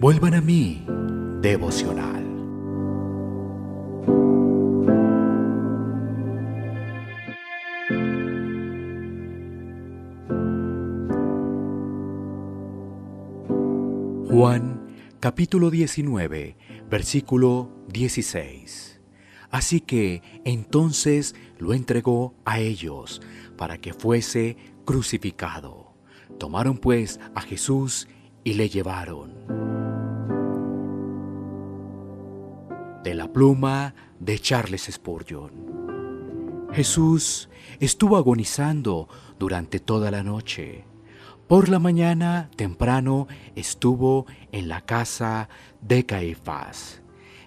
Vuelvan a mí, devocional. Juan capítulo 19, versículo 16. Así que entonces lo entregó a ellos para que fuese crucificado. Tomaron pues a Jesús y le llevaron. De la pluma de Charles Spurgeon. Jesús estuvo agonizando durante toda la noche. Por la mañana temprano estuvo en la casa de Caifás.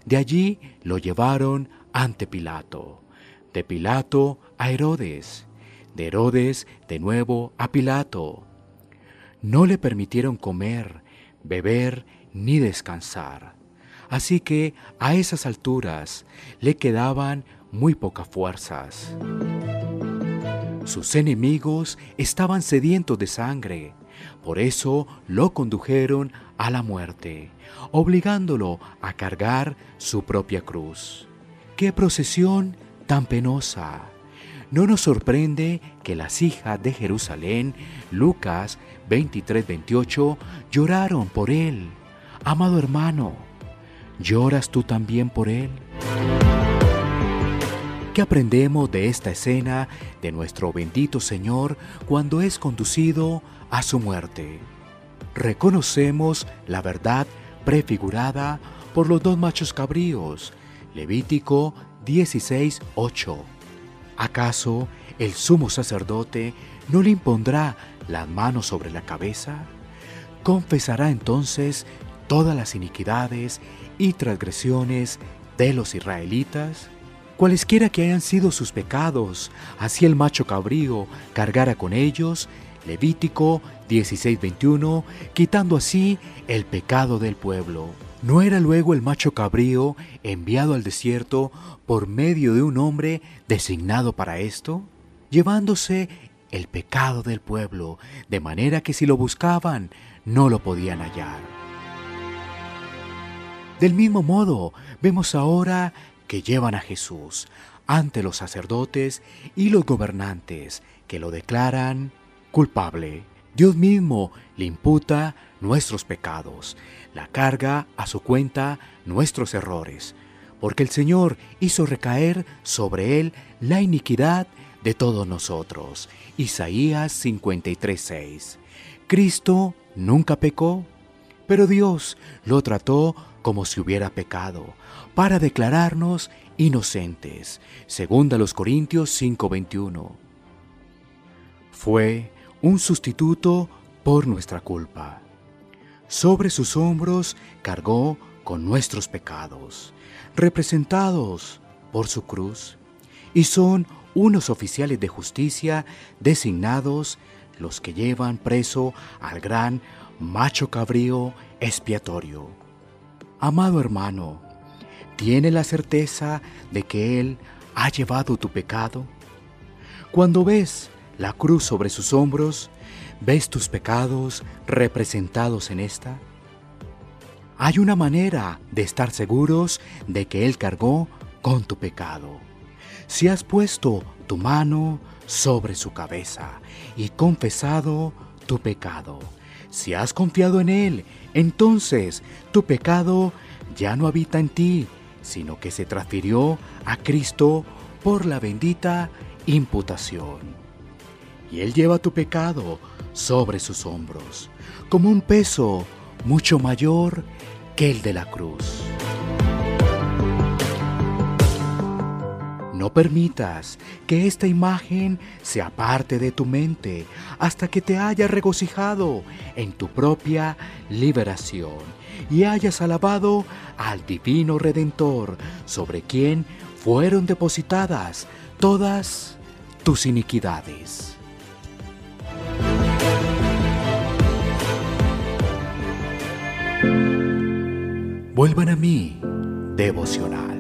De allí lo llevaron ante Pilato. De Pilato a Herodes. De Herodes de nuevo a Pilato. No le permitieron comer, beber ni descansar. Así que a esas alturas le quedaban muy pocas fuerzas. Sus enemigos estaban sedientos de sangre, por eso lo condujeron a la muerte, obligándolo a cargar su propia cruz. ¡Qué procesión tan penosa! No nos sorprende que las hijas de Jerusalén, Lucas 23-28, lloraron por él. Amado hermano, ¿lloras tú también por él? ¿Qué aprendemos de esta escena de nuestro bendito Señor cuando es conducido a su muerte? Reconocemos la verdad prefigurada por los dos machos cabríos, Levítico 16:8. ¿Acaso el sumo sacerdote no le impondrá las manos sobre la cabeza? Confesará entonces todas las iniquidades y transgresiones de los israelitas? cualesquiera que hayan sido sus pecados, así el macho cabrío cargara con ellos, Levítico 16:21, quitando así el pecado del pueblo. ¿No era luego el macho cabrío enviado al desierto por medio de un hombre designado para esto? Llevándose el pecado del pueblo, de manera que si lo buscaban, no lo podían hallar. Del mismo modo, vemos ahora que llevan a Jesús ante los sacerdotes y los gobernantes que lo declaran culpable. Dios mismo le imputa nuestros pecados, la carga a su cuenta nuestros errores, porque el Señor hizo recaer sobre él la iniquidad de todos nosotros. Isaías 53:6. Cristo nunca pecó, pero Dios lo trató como si hubiera pecado, para declararnos inocentes. Segunda los Corintios 5:21. Fue un sustituto por nuestra culpa. Sobre sus hombros cargó con nuestros pecados, representados por su cruz, y son unos oficiales de justicia designados los que llevan preso al gran macho cabrío expiatorio. Amado hermano, ¿tiene la certeza de que Él ha llevado tu pecado? Cuando ves la cruz sobre sus hombros, ¿ves tus pecados representados en esta? Hay una manera de estar seguros de que Él cargó con tu pecado. Si has puesto tu mano sobre su cabeza y confesado tu pecado, si has confiado en Él, entonces tu pecado ya no habita en ti, sino que se transfirió a Cristo por la bendita imputación. Y Él lleva tu pecado sobre sus hombros, como un peso mucho mayor que el de la cruz. No permitas que esta imagen se aparte de tu mente hasta que te hayas regocijado en tu propia liberación y hayas alabado al Divino Redentor sobre quien fueron depositadas todas tus iniquidades. Vuelvan a mí, devocional.